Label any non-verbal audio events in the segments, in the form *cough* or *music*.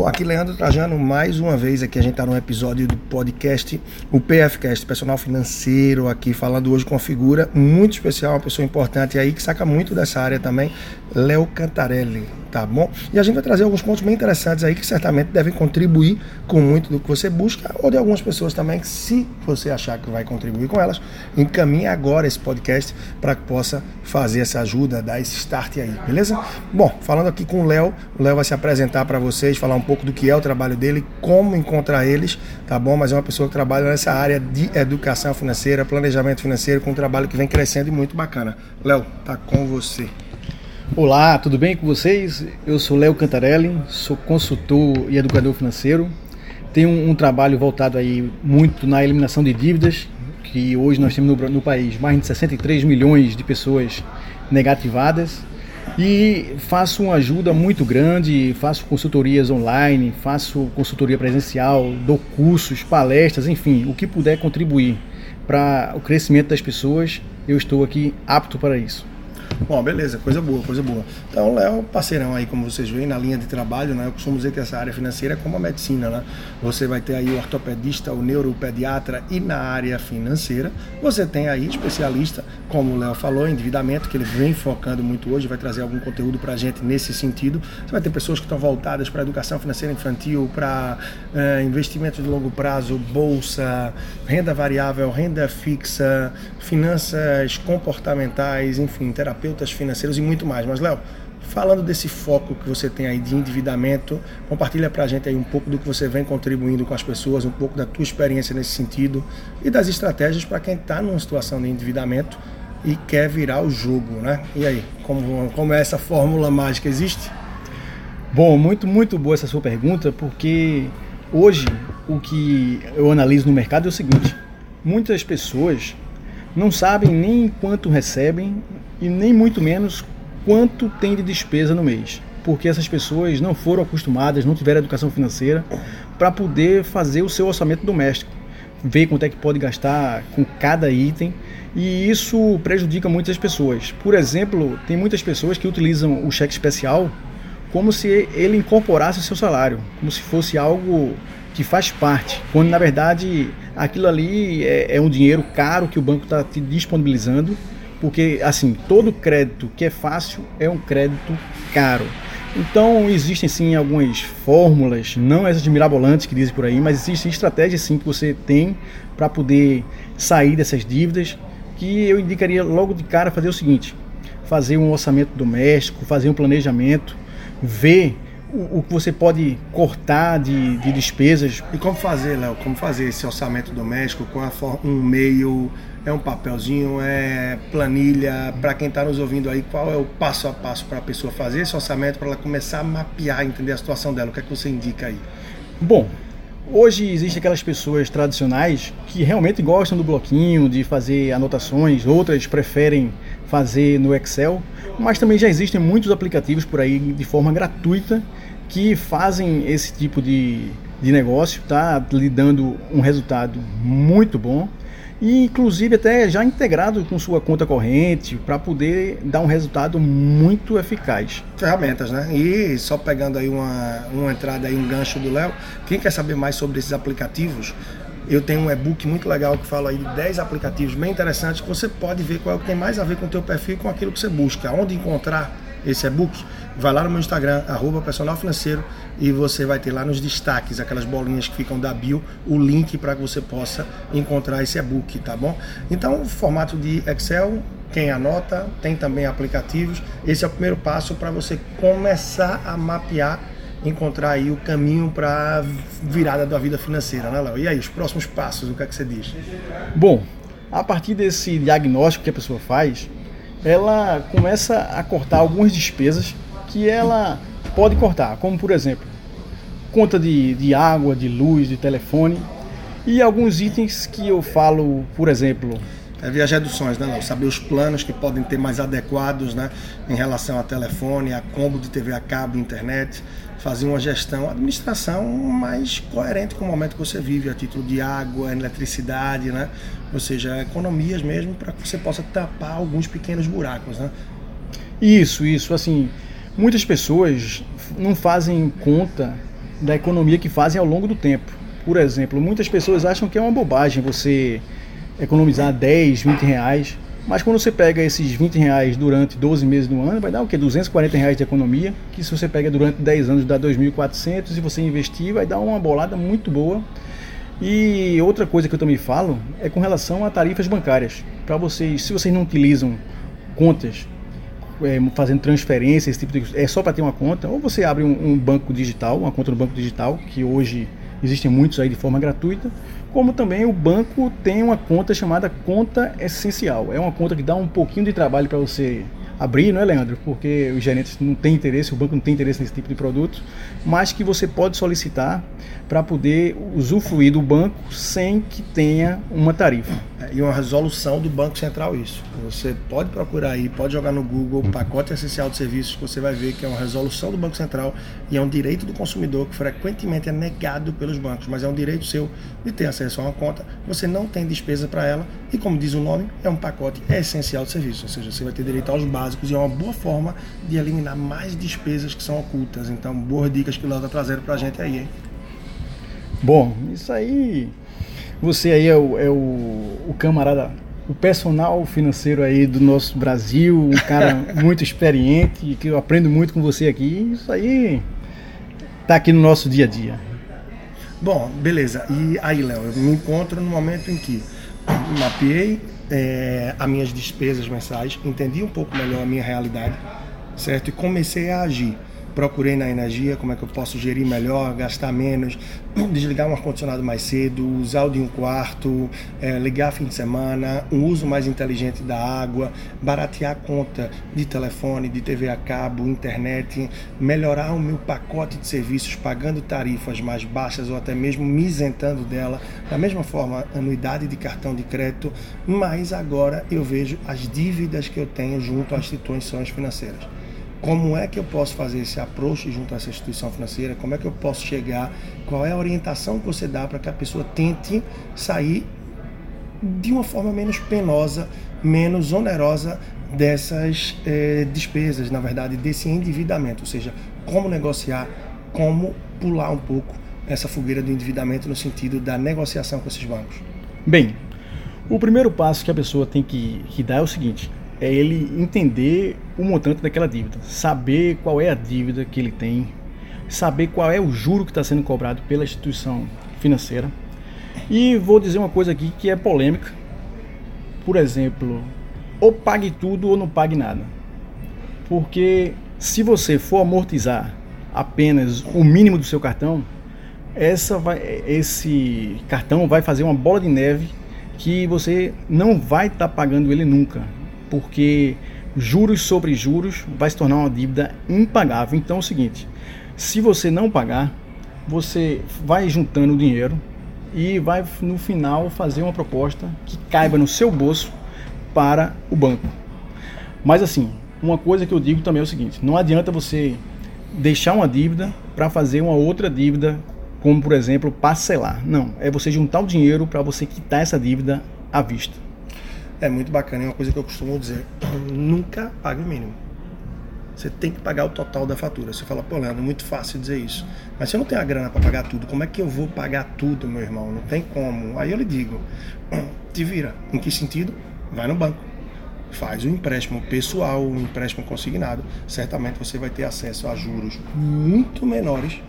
Bom, aqui Leandro Trajano, mais uma vez aqui a gente está num episódio do podcast, o PFcast, Personal Financeiro, aqui falando hoje com uma figura muito especial, uma pessoa importante aí que saca muito dessa área também, Léo Cantarelli, tá bom? E a gente vai trazer alguns pontos bem interessantes aí que certamente devem contribuir com muito do que você busca, ou de algumas pessoas também que se você achar que vai contribuir com elas, encaminhe agora esse podcast para que possa fazer essa ajuda, dar esse start aí, beleza? Bom, falando aqui com o Léo, o Léo vai se apresentar para vocês, falar um pouco do que é o trabalho dele, como encontrar eles, tá bom? Mas é uma pessoa que trabalha nessa área de educação financeira, planejamento financeiro, com um trabalho que vem crescendo e muito bacana. Léo, tá com você. Olá, tudo bem com vocês? Eu sou Léo Cantarelli, sou consultor e educador financeiro. Tenho um, um, trabalho voltado aí muito na eliminação de dívidas, que hoje nós temos no, no país mais de 63 milhões de pessoas negativadas e faço uma ajuda muito grande, faço consultorias online, faço consultoria presencial, dou cursos, palestras, enfim, o que puder contribuir para o crescimento das pessoas, eu estou aqui apto para isso. Bom, beleza, coisa boa, coisa boa. Então, Léo, parceirão aí, como vocês veem, na linha de trabalho, né? Eu costumo dizer que essa área financeira é como a medicina, né? Você vai ter aí o ortopedista, o neuropediatra e na área financeira, você tem aí especialista, como o Léo falou, endividamento, que ele vem focando muito hoje, vai trazer algum conteúdo pra gente nesse sentido. Você vai ter pessoas que estão voltadas para educação financeira infantil, para é, investimentos de longo prazo, bolsa, renda variável, renda fixa, finanças comportamentais, enfim, terapia terapeutas financeiros e muito mais. Mas, Léo, falando desse foco que você tem aí de endividamento, compartilha para a gente aí um pouco do que você vem contribuindo com as pessoas, um pouco da tua experiência nesse sentido e das estratégias para quem está numa situação de endividamento e quer virar o jogo, né? E aí, como, como é essa fórmula mágica? Existe? Bom, muito, muito boa essa sua pergunta, porque hoje o que eu analiso no mercado é o seguinte: muitas pessoas não sabem nem quanto recebem e nem muito menos quanto tem de despesa no mês. Porque essas pessoas não foram acostumadas, não tiveram educação financeira para poder fazer o seu orçamento doméstico, ver quanto é que pode gastar com cada item e isso prejudica muitas pessoas. Por exemplo, tem muitas pessoas que utilizam o cheque especial como se ele incorporasse o seu salário, como se fosse algo que faz parte, quando na verdade aquilo ali é, é um dinheiro caro que o banco está te disponibilizando porque assim todo crédito que é fácil é um crédito caro. Então existem sim algumas fórmulas, não essas mirabolantes que dizem por aí, mas existem estratégias sim que você tem para poder sair dessas dívidas. Que eu indicaria logo de cara fazer o seguinte: fazer um orçamento doméstico, fazer um planejamento, ver o, o que você pode cortar de, de despesas. E como fazer, Léo? Como fazer esse orçamento doméstico com a, um meio é um papelzinho, é planilha. Para quem está nos ouvindo aí, qual é o passo a passo para a pessoa fazer esse orçamento, para ela começar a mapear, entender a situação dela? O que é que você indica aí? Bom, hoje existem aquelas pessoas tradicionais que realmente gostam do bloquinho, de fazer anotações, outras preferem fazer no Excel, mas também já existem muitos aplicativos por aí de forma gratuita que fazem esse tipo de, de negócio, tá lhe dando um resultado muito bom e inclusive até já integrado com sua conta corrente para poder dar um resultado muito eficaz. Ferramentas, né? E só pegando aí uma, uma entrada aí, um gancho do Léo, quem quer saber mais sobre esses aplicativos, eu tenho um e-book muito legal que fala aí de 10 aplicativos bem interessantes que você pode ver qual é o que tem mais a ver com o teu perfil e com aquilo que você busca. Onde encontrar esse e-book? vai lá no meu Instagram, arroba personal financeiro, e você vai ter lá nos destaques, aquelas bolinhas que ficam da bio, o link para que você possa encontrar esse e-book, tá bom? Então, formato de Excel, quem anota, tem também aplicativos. Esse é o primeiro passo para você começar a mapear, encontrar aí o caminho para virada da vida financeira, né, Léo? E aí, os próximos passos, o que é que você diz? Bom, a partir desse diagnóstico que a pessoa faz, ela começa a cortar algumas despesas que ela pode cortar, como por exemplo, conta de, de água, de luz, de telefone e alguns itens que eu falo, por exemplo, é via reduções, né, Léo? Saber os planos que podem ter mais adequados, né, em relação a telefone, a combo de TV a cabo, internet, fazer uma gestão, administração mais coerente com o momento que você vive, a título de água, eletricidade, né? Ou seja, economias mesmo para que você possa tapar alguns pequenos buracos, né? Isso, isso, assim, Muitas pessoas não fazem conta da economia que fazem ao longo do tempo. Por exemplo, muitas pessoas acham que é uma bobagem você economizar 10, 20 reais, mas quando você pega esses 20 reais durante 12 meses do ano, vai dar o quê? 240 reais de economia, que se você pega durante 10 anos dá 2.400 e você investir vai dar uma bolada muito boa. E outra coisa que eu também falo é com relação a tarifas bancárias. Para vocês, se vocês não utilizam contas é, fazendo transferência, esse tipo de é só para ter uma conta, ou você abre um, um, banco digital, uma conta no banco digital, que hoje existem muitos aí de forma gratuita, como também o banco tem uma conta chamada conta essencial. É uma conta que dá um pouquinho de trabalho para você abrir, não é, Leandro? Porque os gerentes não têm interesse, o banco não tem interesse nesse tipo de produto, mas que você pode solicitar para poder usufruir do banco sem que tenha uma tarifa. É, e uma resolução do Banco Central isso. Você pode procurar aí, pode jogar no Google pacote essencial de serviços, que você vai ver que é uma resolução do Banco Central e é um direito do consumidor que frequentemente é negado pelos bancos, mas é um direito seu de ter acesso a uma conta. Você não tem despesa para ela e, como diz o nome, é um pacote essencial de serviços, ou seja, você vai ter direito aos básicos e é uma boa forma de eliminar mais despesas que são ocultas. Então, boas dicas que o Léo está trazendo para a gente aí, hein? Bom, isso aí. Você aí é o, é o, o camarada, o personal financeiro aí do nosso Brasil, um cara *laughs* muito experiente, que eu aprendo muito com você aqui. Isso aí tá aqui no nosso dia a dia. Bom, beleza. E aí, Léo, eu me encontro no momento em que mapeei é, as minhas despesas mensais, entendi um pouco melhor a minha realidade, certo? E comecei a agir procurei na energia como é que eu posso gerir melhor, gastar menos, *clears throat* desligar um ar-condicionado mais cedo, usar o de um quarto, é, ligar fim de semana, um uso mais inteligente da água, baratear a conta de telefone, de TV a cabo, internet, melhorar o meu pacote de serviços pagando tarifas mais baixas ou até mesmo me isentando dela. Da mesma forma, anuidade de cartão de crédito, mas agora eu vejo as dívidas que eu tenho junto às instituições financeiras como é que eu posso fazer esse approach junto a essa instituição financeira? Como é que eu posso chegar? Qual é a orientação que você dá para que a pessoa tente sair de uma forma menos penosa, menos onerosa dessas eh, despesas, na verdade, desse endividamento? Ou seja, como negociar, como pular um pouco essa fogueira do endividamento no sentido da negociação com esses bancos? Bem, o primeiro passo que a pessoa tem que, que dar é o seguinte: é ele entender o montante daquela dívida, saber qual é a dívida que ele tem, saber qual é o juro que está sendo cobrado pela instituição financeira. E vou dizer uma coisa aqui que é polêmica. Por exemplo, ou pague tudo ou não pague nada. Porque se você for amortizar apenas o mínimo do seu cartão, essa vai, esse cartão vai fazer uma bola de neve que você não vai estar tá pagando ele nunca porque juros sobre juros vai se tornar uma dívida impagável. Então é o seguinte: se você não pagar, você vai juntando dinheiro e vai no final fazer uma proposta que caiba no seu bolso para o banco. Mas assim, uma coisa que eu digo também é o seguinte: não adianta você deixar uma dívida para fazer uma outra dívida, como por exemplo parcelar. Não, é você juntar o dinheiro para você quitar essa dívida à vista é muito bacana. É uma coisa que eu costumo dizer: nunca pague o mínimo. Você tem que pagar o total da fatura. Você fala, pô, Leandro, é muito fácil dizer isso. Mas se eu não tenho a grana para pagar tudo, como é que eu vou pagar tudo, meu irmão? Não tem como. Aí eu lhe digo: *clears throat* te vira. Em que sentido? Vai no banco. Faz um empréstimo pessoal, um empréstimo consignado. Certamente você vai ter acesso a juros muito menores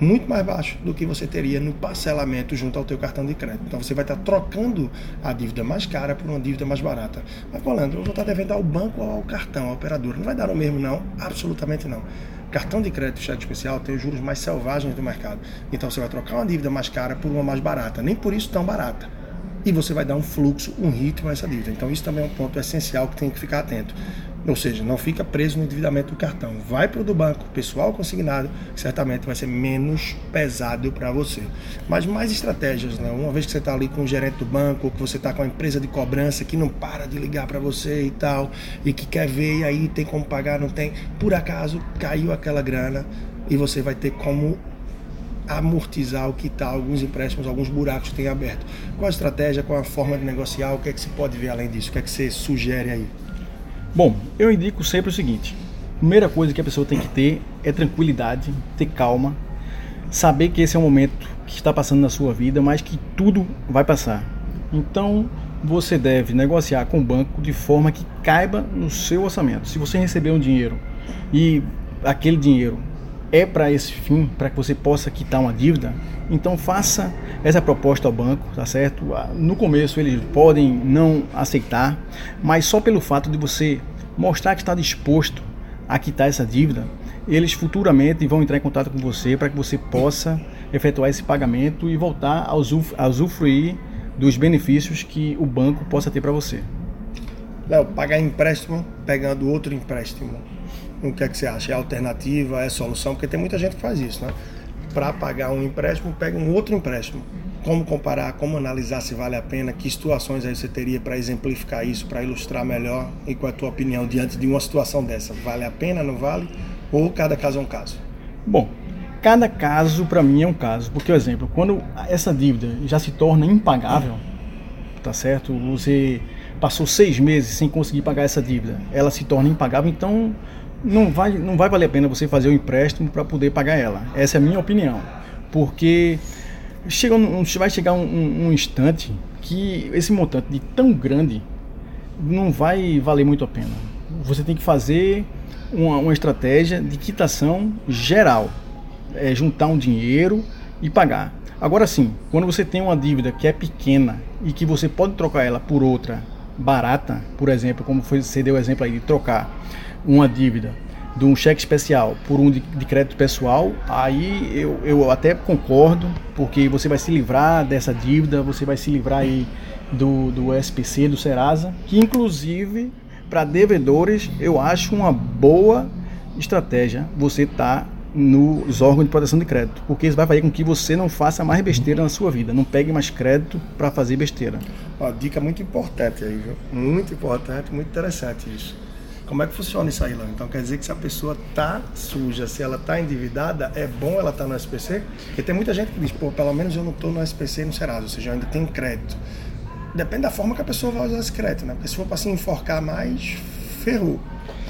muito mais baixo do que você teria no parcelamento junto ao teu cartão de crédito. Então você vai estar trocando a dívida mais cara por uma dívida mais barata. Mas, Colando, eu vou estar devendo ao banco ou ao cartão, à operadora. Não vai dar o mesmo, não? Absolutamente não. Cartão de crédito cheque especial tem os juros mais selvagens do mercado. Então você vai trocar uma dívida mais cara por uma mais barata. Nem por isso tão barata e você vai dar um fluxo, um ritmo a essa dívida. Então isso também é um ponto essencial que tem que ficar atento. Ou seja, não fica preso no endividamento do cartão. Vai para o do banco, pessoal consignado, que certamente vai ser menos pesado para você. Mas mais estratégias, né? Uma vez que você está ali com o gerente do banco, ou que você está com a empresa de cobrança que não para de ligar para você e tal, e que quer ver e aí tem como pagar, não tem. Por acaso caiu aquela grana e você vai ter como amortizar o que está, alguns empréstimos, alguns buracos que tem aberto. Qual a estratégia, qual a forma de negociar, o que é que se pode ver além disso? O que é que você sugere aí? Bom, eu indico sempre o seguinte: primeira coisa que a pessoa tem que ter é tranquilidade, ter calma saber que esse é um momento que está passando na sua vida, mas que tudo vai passar. Então, você deve negociar com o banco de forma que caiba no seu orçamento. Se você receber um dinheiro e aquele dinheiro é para esse fim, para que você possa quitar uma dívida, então faça essa proposta ao banco, tá certo? No começo eles podem não aceitar, mas só pelo fato de você mostrar que está disposto a quitar essa dívida, eles futuramente vão entrar em contato com você para que você possa efetuar esse pagamento e voltar a usufruir dos benefícios que o banco possa ter para você. Léo, pagar empréstimo pegando outro empréstimo. O que é que você acha? É alternativa? É solução? Porque tem muita gente que faz isso, né? Para pagar um empréstimo, pega um outro empréstimo. Como comparar, como analisar se vale a pena, que situações aí você teria para exemplificar isso, para ilustrar melhor e qual é a tua opinião diante de uma situação dessa? Vale a pena, não vale? Ou cada caso é um caso? Bom, cada caso para mim é um caso, porque, por exemplo, quando essa dívida já se torna impagável, tá certo? Você passou seis meses sem conseguir pagar essa dívida, ela se torna impagável, então não vai, não vai valer a pena você fazer o empréstimo para poder pagar ela. Essa é a minha opinião, porque chega, vai chegar um, um, um instante que esse montante de tão grande não vai valer muito a pena. Você tem que fazer uma, uma estratégia de quitação geral é, juntar um dinheiro e pagar. Agora sim, quando você tem uma dívida que é pequena e que você pode trocar ela por outra barata, por exemplo, como foi, você deu o exemplo aí de trocar uma dívida de um cheque especial por um de, de, crédito pessoal, aí eu, eu até concordo, porque você vai se livrar dessa dívida, você vai se livrar aí do, do SPC, do Serasa, que inclusive para devedores eu acho uma boa estratégia você estar tá nos órgãos de proteção de crédito, porque isso vai fazer com que você não faça mais besteira na sua vida, não pegue mais crédito para fazer besteira. Uma dica muito importante aí, viu? Muito importante, muito interessante isso. Como é que funciona isso aí, Lão? Então quer dizer que se a pessoa tá suja, se ela tá endividada, é bom ela estar tá no SPC? Porque tem muita gente que diz, pô, pelo menos eu não estou no SPC no Serasa, ou seja, eu ainda tenho crédito. Depende da forma que a pessoa vai usar esse crédito, né? Porque se for para se enforcar mais, ferrou.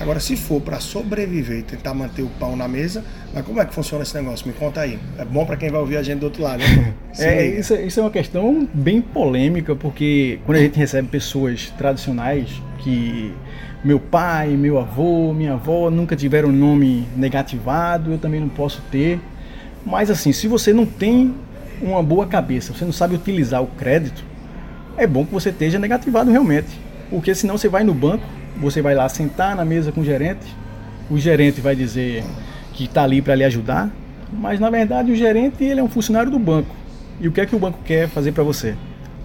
Agora, se for para sobreviver e tentar manter o pão na mesa, mas como é que funciona esse negócio? Me conta aí. É bom para quem vai ouvir a gente do outro lado, né? *laughs* é, isso, isso é uma questão bem polêmica, porque quando a gente recebe pessoas tradicionais que meu pai, meu avô, minha avó nunca tiveram nome negativado, eu também não posso ter. Mas assim, se você não tem uma boa cabeça, você não sabe utilizar o crédito, é bom que você esteja negativado realmente. Porque senão você vai no banco, você vai lá sentar na mesa com o gerente, o gerente vai dizer que está ali para lhe ajudar, mas na verdade o gerente ele é um funcionário do banco. E o que é que o banco quer fazer para você?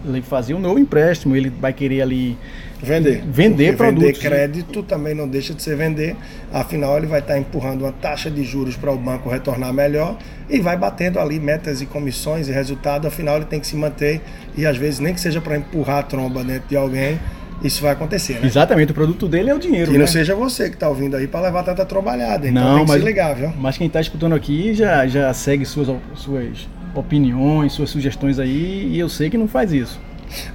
Ele fazer um novo empréstimo, ele vai querer ali vender, vender produtos. Vender crédito também não deixa de ser vender, afinal ele vai estar empurrando uma taxa de juros para o banco retornar melhor e vai batendo ali metas e comissões e resultado, afinal ele tem que se manter e às vezes nem que seja para empurrar a tromba dentro de alguém, isso vai acontecer, né? Exatamente, o produto dele é o dinheiro. Que né? não seja você que está ouvindo aí para levar tanta trabalhada. Então não, tem que mas, se ligar, viu? Mas quem está escutando aqui já, já segue suas, suas opiniões, suas sugestões aí, e eu sei que não faz isso.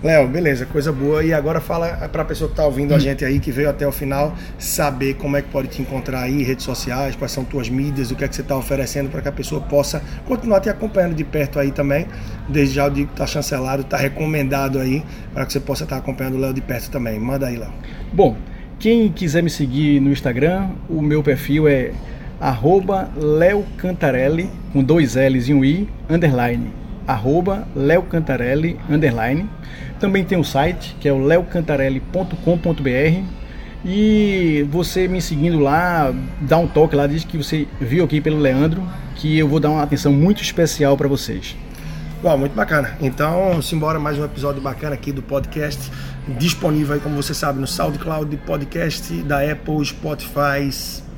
Léo, beleza, coisa boa. E agora fala para a pessoa que está ouvindo a gente aí, que veio até o final, saber como é que pode te encontrar aí, redes sociais, quais são tuas mídias, o que é que você está oferecendo para que a pessoa possa continuar te acompanhando de perto aí também. Desde já eu digo que está chancelado, está recomendado aí, para que você possa estar tá acompanhando o Léo de perto também. Manda aí, Léo. Bom, quem quiser me seguir no Instagram, o meu perfil é arroba Leo Cantarelli, com dois L's e um I, underline arroba Leo Cantarelli, underline. Também tem o site, que é o leocantarelli.com.br. E você me seguindo lá, dá um toque lá, diz que você viu aqui pelo Leandro, que eu vou dar uma atenção muito especial para vocês. Bom, muito bacana. Então, simbora mais um episódio bacana aqui do podcast, disponível aí, como você sabe, no SoundCloud, podcast da Apple, Spotify,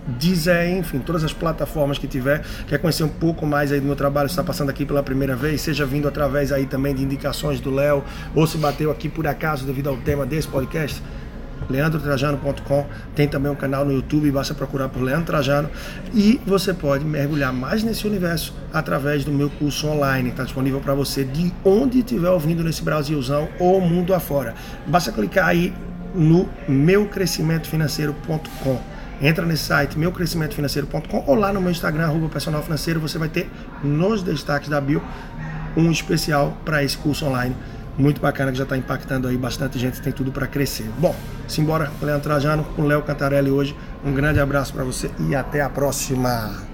Deezer, enfim, todas as plataformas que tiver, quer conhecer um pouco mais aí do meu trabalho, está passando aqui pela primeira vez, seja vindo através aí também de indicações do Léo, ou se bateu aqui por acaso devido ao tema desse podcast, leandrotrajano.com, tem também um canal no YouTube, basta procurar por Leandro Trajano. E você pode mergulhar mais nesse universo através do meu curso online, está disponível para você de onde estiver ouvindo nesse Brasilzão ou mundo afora. Basta clicar aí no meucrescimentofinanceiro.com entra nesse site meucrescimentofinanceiro.com ou lá no meu Instagram, arroba personal financeiro, você vai ter nos destaques da bio um especial para esse curso online. Muito bacana que já está impactando aí bastante gente, tem tudo para crescer. Bom, simbora, Leandro Trajano com Léo Cantarelli hoje. Um grande abraço para você e até a próxima.